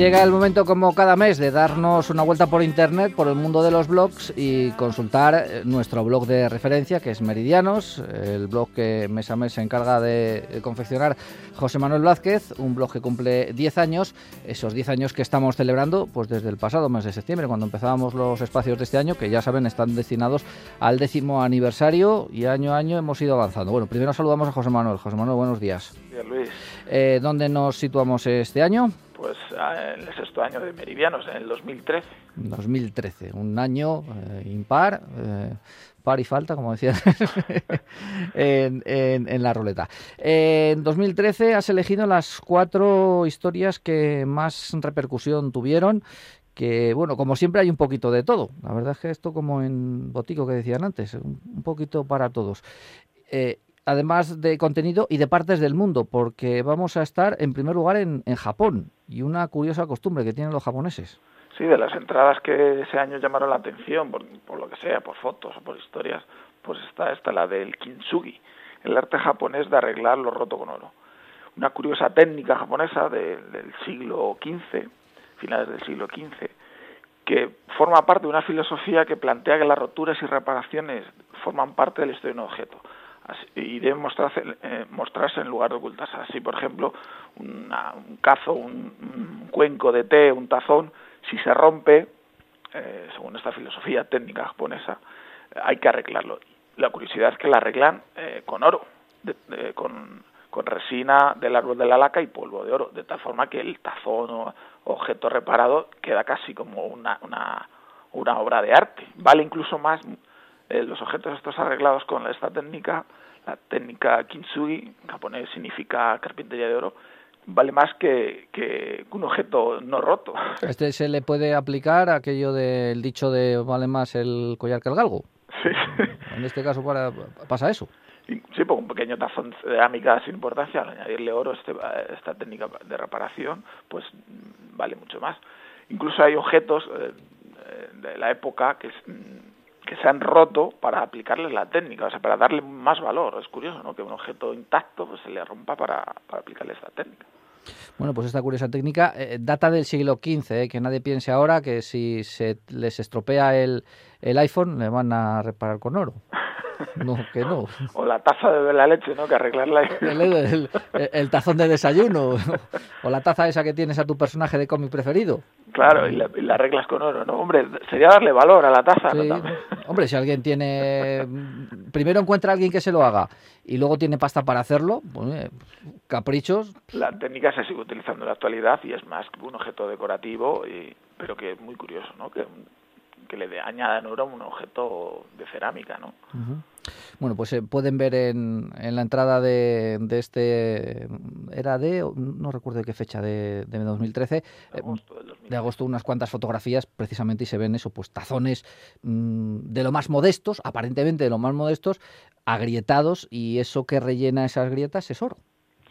Llega el momento, como cada mes, de darnos una vuelta por internet, por el mundo de los blogs y consultar eh, nuestro blog de referencia, que es Meridianos, el blog que mes a mes se encarga de confeccionar José Manuel Blázquez, un blog que cumple 10 años, esos 10 años que estamos celebrando pues desde el pasado mes de septiembre, cuando empezábamos los espacios de este año, que ya saben están destinados al décimo aniversario y año a año hemos ido avanzando. Bueno, primero saludamos a José Manuel. José Manuel, buenos días. Bien, Luis. Eh, ¿Dónde nos situamos este año? Pues ah, en el sexto año de Meridianos, en el 2013. 2013, un año eh, impar, eh, par y falta, como decía en, en, la ruleta. en 2013 has elegido las cuatro historias que más repercusión tuvieron que bueno, como siempre hay un poquito de todo. La verdad es que esto como en Botico que decían antes, un, poquito para todos. Además de contenido y de partes del mundo, porque vamos a estar en primer lugar en, en Japón y una curiosa costumbre que tienen los japoneses. Sí, de las entradas que ese año llamaron la atención, por, lo que sea, por fotos o por historias, pues está esta, la del kintsugi, el arte japonés de arreglar lo roto con oro. Una curiosa técnica japonesa del siglo XV, finales del siglo XV, que forma parte de una filosofía que plantea que las roturas y reparaciones forman parte de la historia de un objeto y deben mostrarse, eh, mostrarse en lugar de ocultarse. Así, por ejemplo, un cazo, un, cuenco de té, un tazón, si se rompe, eh, según esta filosofía técnica japonesa, hay que arreglarlo. La curiosidad es que la arreglan eh, con oro, con, con, resina del árbol de la laca y polvo de oro, de tal forma que el tazón o objeto reparado queda casi como una, una, una obra de arte. Vale incluso más eh, los objetos estos arreglados con esta técnica, la técnica kintsugi, en japonés significa carpintería de oro, vale más que, que, un objeto no roto. ¿Este se le puede aplicar aquello del dicho de vale más el collar que el galgo? Sí. En este caso para, pasa eso. Sí, porque un pequeño tazón de cerámica sin importancia, al añadirle oro este, esta técnica de reparación, pues vale mucho más. Incluso hay objetos eh, de la época que que se han roto para aplicarles la técnica, o sea, para darle más valor. Es curioso, ¿no? Que un objeto intacto pues, se le rompa para, para aplicarle esta técnica. Bueno, pues esta curiosa técnica eh, data del siglo XV, eh, que nadie piense ahora que si se les estropea el, el iPhone le van a reparar con oro. No, que no. O la taza de la leche, ¿no? Que arreglarla. El, tazón de desayuno. O la taza esa que tienes a tu personaje de cómic preferido. Claro, y la, arreglas con oro, ¿no? Hombre, sería darle valor a la taza, Hombre, si alguien tiene... Primero encuentra a alguien que se lo haga y luego tiene pasta para hacerlo, pues, eh, caprichos... La técnica se sigue utilizando en la actualidad y es más que un objeto decorativo, y, pero que es muy curioso, ¿no? Que que le añadan oro a un objeto de cerámica, ¿no? Bueno, pues eh, pueden ver en, en, la entrada de, de, este, era de, no recuerdo de qué fecha, de, de 2013, de eh, agosto, de agosto, unas cuantas fotografías precisamente y se ven eso, pues tazones mm, de lo más modestos, aparentemente de lo más modestos, agrietados y eso que rellena esas grietas es oro.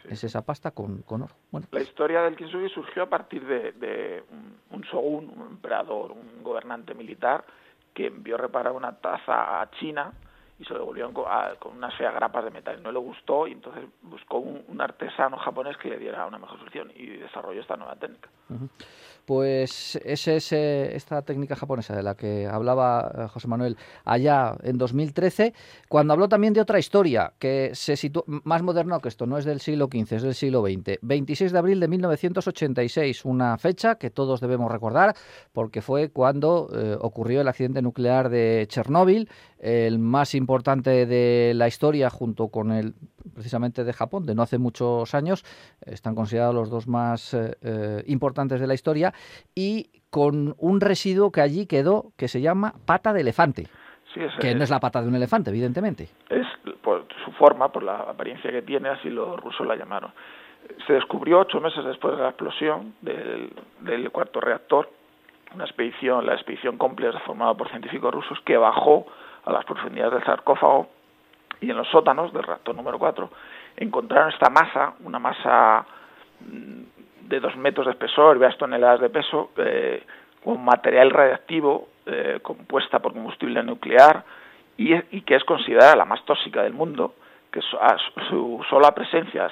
Es esa pasta con, con oro. Bueno. La historia del kintsugi surgió a partir de, un shogun, un emperador, un gobernante militar que envió reparar una taza a China y se lo devolvieron con, unas feas grapas de metal. No le gustó y entonces buscó un, artesano japonés que le diera una mejor solución y desarrolló esta nueva técnica. Pues esa es esta técnica japonesa de la que hablaba eh, José Manuel allá en 2013, cuando habló también de otra historia que se sitúa más moderno que esto, no es del siglo XV, es del siglo XX. 26 de abril de 1986, una fecha que todos debemos recordar porque fue cuando eh, ocurrió el accidente nuclear de Chernóbil, el más importante de la historia junto con el precisamente de Japón, de no hace muchos años, están considerados los dos más importantes de la historia y con un residuo que allí quedó que se llama pata de elefante. que no es la pata de un elefante, evidentemente. Es por su forma, por la apariencia que tiene, así los rusos la llamaron. Se descubrió ocho meses después de la explosión del, cuarto reactor, una expedición, la expedición compleja formada por científicos rusos que bajó a las profundidades del sarcófago y en los sótanos del reactor número 4 encontraron esta masa, una masa mm, de dos metros de espesor varias toneladas de peso, con material radiactivo compuesta por combustible nuclear y, y, que es considerada la más tóxica del mundo, que su, su sola presencia,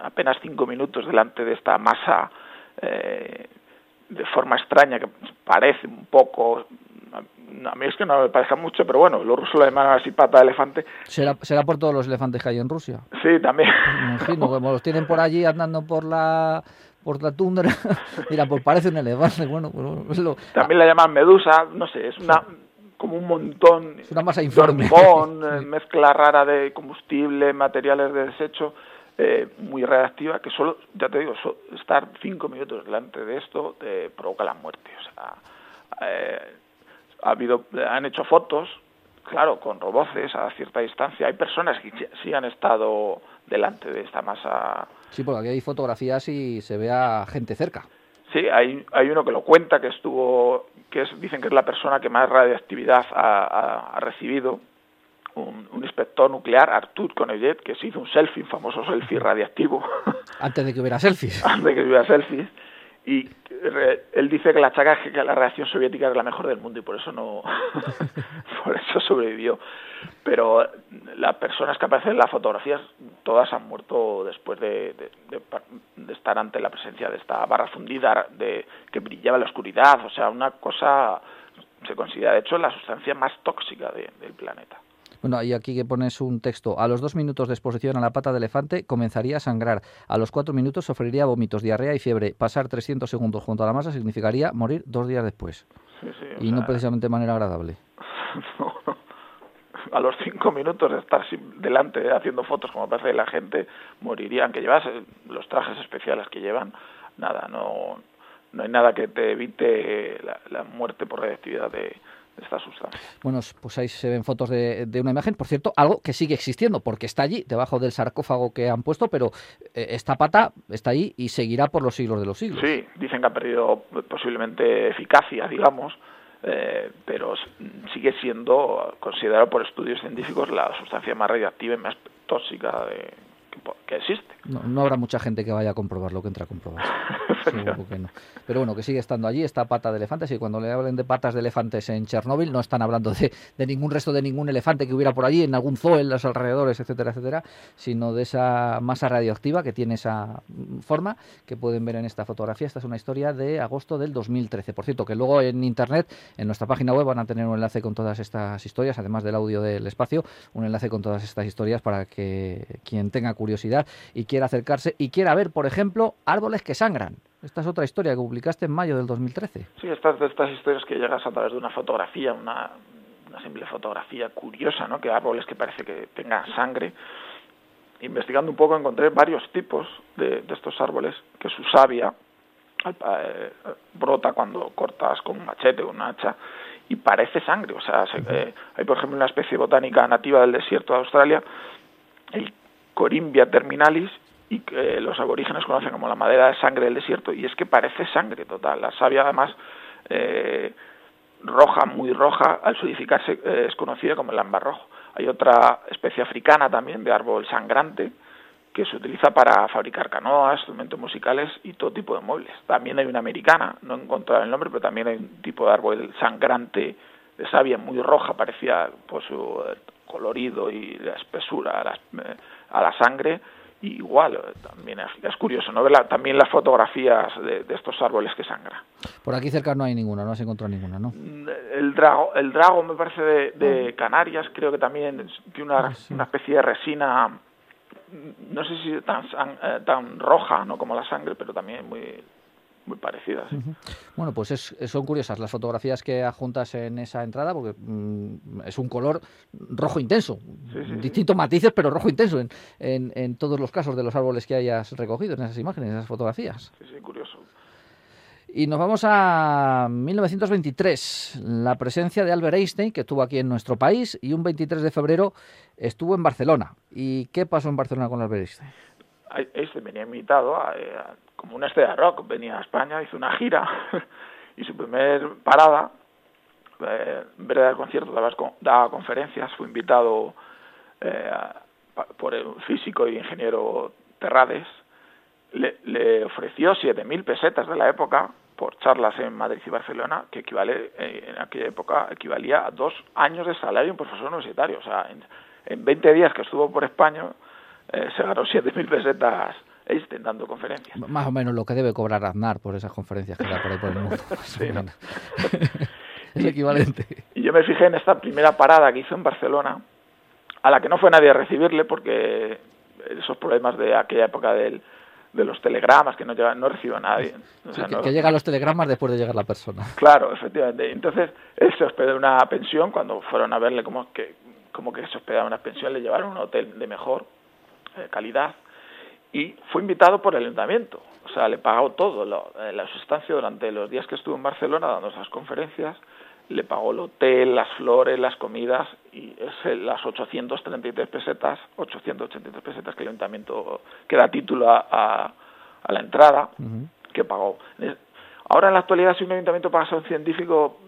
apenas cinco minutos delante de esta masa de forma extraña, que parece un poco a mí es que no me parece mucho, pero bueno, los rusos le llaman así pata de elefante. ¿Será, ¿Será por todos los elefantes que hay en Rusia? Sí, también. imagino, como los tienen por allí andando por la por la tundra, mira, pues parece un elefante, bueno, pues lo... También la llaman medusa, no sé, es una como un montón es una masa informe. Eh, mezcla rara de combustible, materiales de desecho, eh, muy reactiva, que solo, ya te digo, estar cinco minutos delante de esto te provoca la muerte, o sea... Eh, ha habido, han hecho fotos, claro, con roboces a cierta distancia. Hay personas que sí han estado delante de esta masa. Sí, porque aquí hay fotografías y se ve a gente cerca. Sí, hay, hay uno que lo cuenta, que estuvo, que es, dicen que es la persona que más radioactividad ha, recibido, un, inspector nuclear, Artur Koneyet, que se hizo un selfie, un famoso selfie radiactivo. Antes de que hubiera selfies. Antes de que hubiera selfies y él dice que la chaca que la reacción soviética es la mejor del mundo y por eso no por eso sobrevivió. Pero las personas que aparecen en las fotografías todas han muerto después de, de, estar ante la presencia de esta barra fundida de que brillaba en la oscuridad. O sea una cosa se considera de hecho la sustancia más tóxica del planeta bueno, y aquí que pones un texto. A los dos minutos de exposición a la pata de elefante comenzaría a sangrar. A los cuatro minutos sufriría vómitos, diarrea y fiebre. Pasar 300 segundos junto a la masa significaría morir dos días después. y no precisamente de manera agradable. A los cinco minutos de estar delante haciendo fotos como parece la gente, morirían. Que llevas los trajes especiales que llevan, nada, no, no hay nada que te evite la, la muerte por radiactividad de, esta sustancia. Bueno, pues ahí se ven fotos de, una imagen, por cierto, algo que sigue existiendo, porque está allí, debajo del sarcófago que han puesto, pero eh, esta pata está ahí y seguirá por los siglos de los siglos. Sí, dicen que ha perdido posiblemente eficacia, digamos, eh, pero sigue siendo considerado por estudios científicos la sustancia más radiactiva y más tóxica de, que, existe. No, habrá mucha gente que vaya a comprobar lo que entra a comprobar. Pero bueno, que sigue estando allí esta pata de elefantes y cuando le hablen de patas de elefantes en Chernóbil no están hablando de, ningún resto de ningún elefante que hubiera por allí, en algún zoo en los alrededores, etcétera, etcétera, sino de esa masa radioactiva que tiene esa forma que pueden ver en esta fotografía. Esta es una historia de agosto del 2013. Por cierto, que luego en internet, en nuestra página web, van a tener un enlace con todas estas historias, además del audio del espacio, un enlace con todas estas historias para que quien tenga curiosidad y quiera acercarse y quiera ver, por ejemplo, árboles que sangran. Esta es otra historia que publicaste en mayo del 2013. Sí, estas de estas historias que llegas a través de una fotografía, una, simple fotografía curiosa, ¿no? Que árboles que parece que tengan sangre. Investigando un poco encontré varios tipos de, estos árboles que su savia eh, brota cuando cortas con un machete o un hacha y parece sangre. O sea, eh, hay por ejemplo una especie botánica nativa del desierto de Australia, el Corimbia terminalis, y que los aborígenes conocen como la madera de sangre del desierto, y es que parece sangre total. La savia, además, eh, roja, muy roja, al solidificarse eh, es conocida como el ámbar rojo. Hay otra especie africana también de árbol sangrante que se utiliza para fabricar canoas, instrumentos musicales y todo tipo de muebles. También hay una americana, no he encontrado el nombre, pero también hay un tipo de árbol sangrante de savia muy roja, parecía por su eh, colorido y la espesura a la, a la sangre, igual, también es, curioso, ¿no? Ver también las fotografías de, estos árboles que sangran. Por aquí cerca no hay ninguna, no se encontró ninguna, ¿no? Mm, el drago, el drago me parece de, ah. Canarias, creo que también tiene una, una especie de resina, mm, no sé si tan, eh, tan roja, no como la sangre, pero también muy muy parecidas. Bueno, pues es, son curiosas las fotografías que adjuntas en esa entrada, porque mm, es un color rojo intenso, distintos matices, pero rojo intenso en, en, todos los casos de los árboles que hayas recogido en esas imágenes, en esas fotografías. Sí, sí, curioso. Y nos vamos a 1923, la presencia de Albert Einstein, que estuvo aquí en nuestro país, y un 23 de febrero estuvo en Barcelona. ¿Y qué pasó en Barcelona con Albert Einstein? Einstein venía invitado a como una estrella de rock, venía a España, hizo una gira y su primer parada, eh, en vez de dar conciertos, daba, conferencias, fue invitado eh, por el físico y ingeniero Terrades le, le ofreció 7.000 pesetas de la época por charlas en Madrid y Barcelona, que equivale eh, en aquella época equivalía a dos años de salario en profesor universitario. O sea, en, en 20 días que estuvo por España eh, se ganó 7.000 pesetas Einstein dando conferencias. Más o menos lo que debe cobrar Aznar por esas conferencias que da por ahí por el mundo. sí, es equivalente. Y yo me fijé en esta primera parada que hizo en Barcelona, a la que no fue nadie a recibirle porque esos problemas de aquella época del, de los telegramas que no llega, no recibe a nadie. O sea, que, no, que, llegan los telegramas después de llegar la persona. Claro, efectivamente. Entonces, él se hospedó en una pensión, cuando fueron a verle como que, como que se hospedaba en una pensión, le llevaron a un hotel de mejor calidad y fue invitado por el ayuntamiento. O sea, le pagó todo, lo, eh, la sustancia durante los días que estuvo en Barcelona dando esas conferencias, le pagó el hotel, las flores, las comidas y es las 833 pesetas, 883 pesetas que el ayuntamiento, que da título a, a, a la entrada, uh -huh. que pagó. Ahora en la actualidad si un ayuntamiento paga a un científico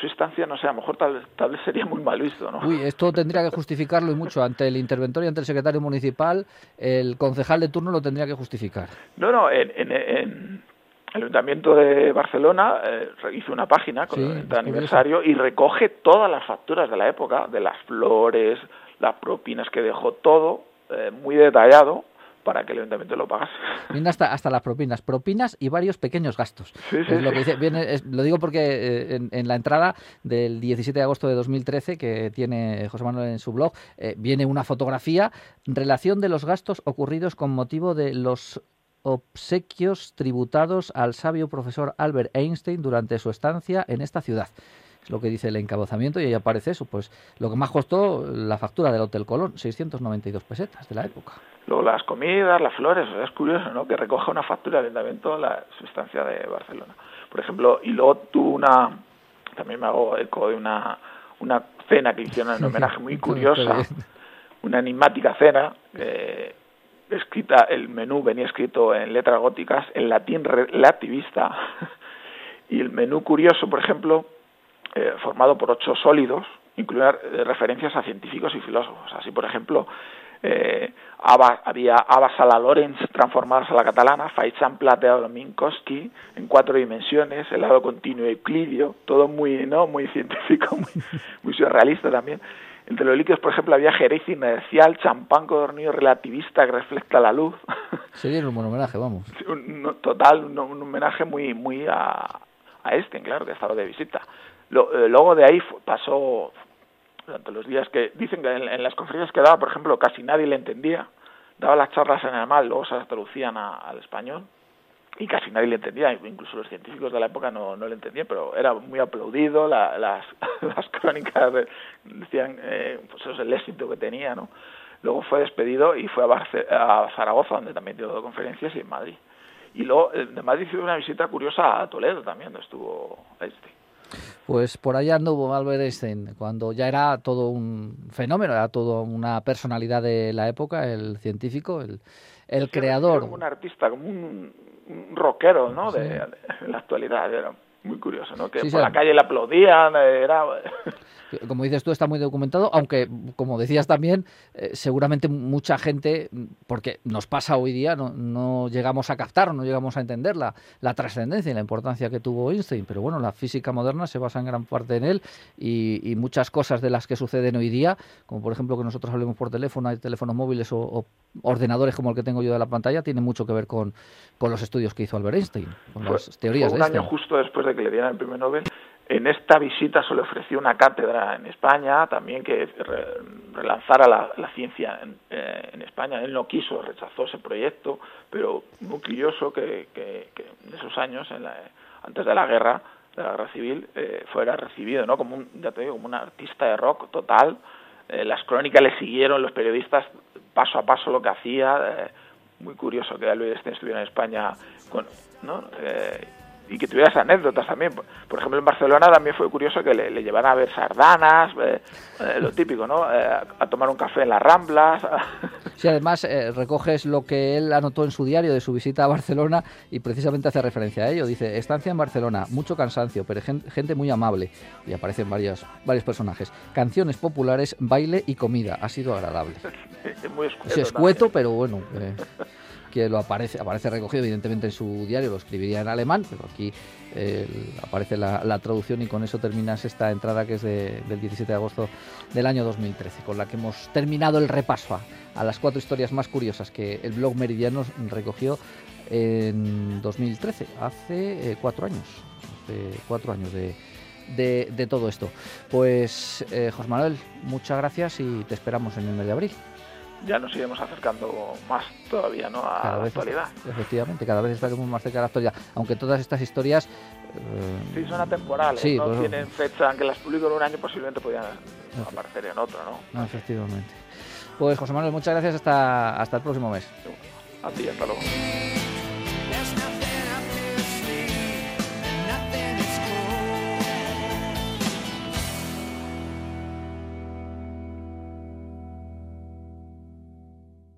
su instancia, no sé, a lo mejor tal, tal vez sería muy mal visto, ¿no? Uy, esto tendría que justificarlo y mucho. Ante el interventor y ante el secretario municipal, el concejal de turno lo tendría que justificar. No, no, en, en, en el Ayuntamiento de Barcelona eh, hizo una página con sí, el aniversario y recoge todas las facturas de la época, de las flores, las propinas que dejó, todo eh, muy detallado para que el ayuntamiento lo pagase. Viene hasta, hasta las propinas, propinas y varios pequeños gastos. Sí, sí, es lo, que dice, viene, es, lo digo porque eh, en, en, la entrada del 17 de agosto de 2013 que tiene José Manuel en su blog, eh, viene una fotografía, relación de los gastos ocurridos con motivo de los obsequios tributados al sabio profesor Albert Einstein durante su estancia en esta ciudad. Es lo que dice el encabezamiento y ahí aparece eso, pues lo que más costó la factura del Hotel Colón, 692 pesetas de la época. Luego las comidas, las flores, es curioso, ¿no? Que recoja una factura del ayuntamiento la sustancia de Barcelona. Por ejemplo, y luego tuvo una, también me hago eco de una, una cena que hicieron en homenaje muy curiosa, una enigmática cena, eh, escrita, el menú venía escrito en letras góticas, en latín relativista, y el menú curioso, por ejemplo, eh, formado por ocho sólidos, incluía eh, referencias a científicos y filósofos. Así, por ejemplo, eh, Ava, había Ava Sala Lorenz transformadas a la catalana, Faichan plateado Minkowski en cuatro dimensiones, el lado continuo euclidio, todo muy, ¿no? muy científico, muy, muy surrealista también. Entre los líquidos, por ejemplo, había jerez inercial, champán codornido relativista que refleja la luz. Sería un buen homenaje, vamos. Un, total, un, un, homenaje muy muy a, a este, claro, que estaba de visita. Lo, eh, luego de ahí pasó, durante los días que dicen que en, las conferencias que daba, por ejemplo, casi nadie le entendía. Daba las charlas en alemán, luego se las traducían a, al español y casi nadie le entendía, incluso los científicos de la época no, no le entendían, pero era muy aplaudido, la, las, las crónicas de, decían eh, pues eso es el éxito que tenía, ¿no? Luego fue despedido y fue a, Barce a Zaragoza, donde también dio conferencias, y en Madrid. Y luego eh, de Madrid hizo una visita curiosa a Toledo también, donde estuvo este. Pues por allá anduvo Albert Einstein, cuando ya era todo un fenómeno, era todo una personalidad de la época, el científico, el, el creador. Como un artista, como un, un rockero, ¿no? Sí. De, de, la actualidad, era muy curioso, ¿no? Que sí, por sí. la calle le aplaudían, era... Como dices tú, está muy documentado, aunque, como decías también, eh, seguramente mucha gente, porque nos pasa hoy día, no, no llegamos a captar, no llegamos a entender la, la trascendencia y la importancia que tuvo Einstein, pero bueno, la física moderna se basa en gran parte en él y, y, muchas cosas de las que suceden hoy día, como por ejemplo que nosotros hablemos por teléfono, hay teléfonos móviles o, o ordenadores como el que tengo yo de la pantalla, tiene mucho que ver con, con los estudios que hizo Albert Einstein, con fue, las teorías fue un de año justo después de que le dieran el premio Nobel, en esta visita se le ofreció una cátedra en España, también que re, relanzara la, la ciencia en, eh, en, España. Él no quiso, rechazó ese proyecto, pero muy curioso que, que, que en esos años, en la, antes de la guerra, de la guerra civil, eh, fuera recibido, ¿no? Como un, ya te digo, como un artista de rock total. Eh, las crónicas le siguieron, los periodistas paso a paso lo que hacía. Eh, muy curioso que Luis Stein estuviera en España con, ¿no? Eh, y que tuvieras anécdotas también. Por ejemplo, en Barcelona también fue curioso que le, le llevaran a ver sardanas, eh, eh, lo típico, ¿no? Eh, a tomar un café en las Ramblas. Sí, además eh, recoges lo que él anotó en su diario de su visita a Barcelona y precisamente hace referencia a ello. Dice, estancia en Barcelona, mucho cansancio, pero gente muy amable. Y aparecen varios, varios personajes. Canciones populares, baile y comida. Ha sido agradable. muy escueto. Sí, escueto, pero bueno. Eh. que lo aparece, aparece recogido evidentemente en su diario, lo escribiría en alemán, pero aquí aparece la, traducción y con eso terminas esta entrada que es del 17 de agosto del año 2013, con la que hemos terminado el repaso a, las cuatro historias más curiosas que el blog Meridianos recogió en 2013, hace eh, cuatro años, hace cuatro años de, de, todo esto. Pues eh, José Manuel, muchas gracias y te esperamos en el mes de abril ya nos iremos acercando más todavía ¿no? a la actualidad. Efectivamente, cada vez estaremos más cerca de la actualidad. Aunque todas estas historias. Eh, sí, son atemporales, no pues, tienen fecha, aunque las publico en un año, posiblemente podrían aparecer en otro, ¿no? Efectivamente. Pues José Manuel, muchas gracias hasta, hasta el próximo mes. A ti, hasta luego.